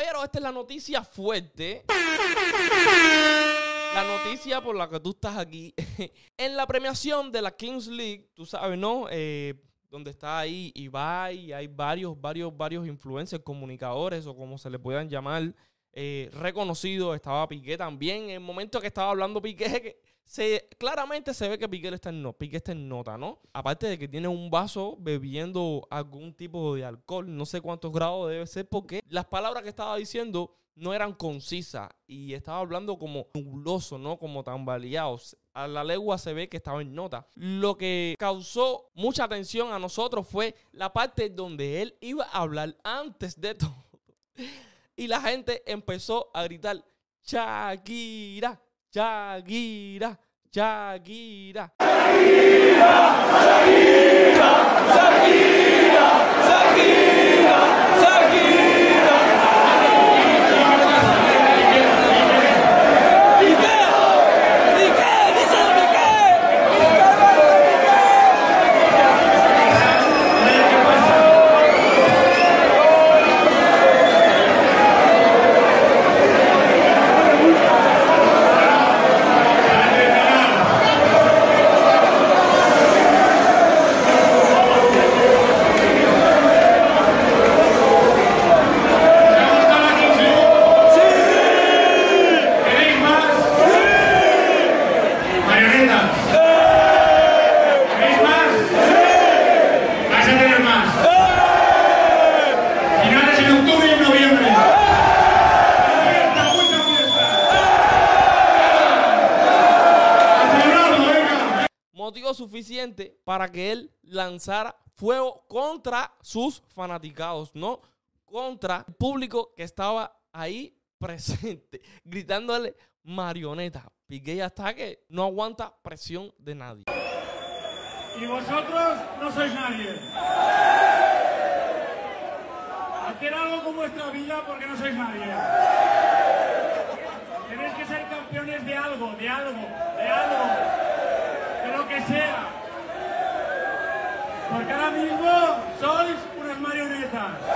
esta es la noticia fuerte. La noticia por la que tú estás aquí. en la premiación de la Kings League, tú sabes, ¿no? Eh, donde está ahí Ibai, y hay varios, varios, varios influencers, comunicadores o como se le puedan llamar, eh, reconocidos. Estaba Piqué también. En el momento que estaba hablando Piqué, que se, claramente se ve que Piqué está, en Piqué está en nota, ¿no? Aparte de que tiene un vaso bebiendo algún tipo de alcohol, no sé cuántos grados debe ser, porque las palabras que estaba diciendo no eran concisas y estaba hablando como nubloso, ¿no? Como tambaleado. A la legua se ve que estaba en nota. Lo que causó mucha atención a nosotros fue la parte donde él iba a hablar antes de todo. Y la gente empezó a gritar, Shakira, Shakira, Shakira. Shakira, motivo suficiente para que él lanzara fuego contra sus fanaticados, no contra el público que estaba ahí presente, gritándole marioneta. Piqué ya está que no aguanta presión de nadie. Y vosotros no sois nadie. Hacer algo con vuestra vida porque no sois nadie. Tenéis que ser campeones de algo, de algo, de algo. De lo que sea. Porque ahora mismo sois unas marionetas.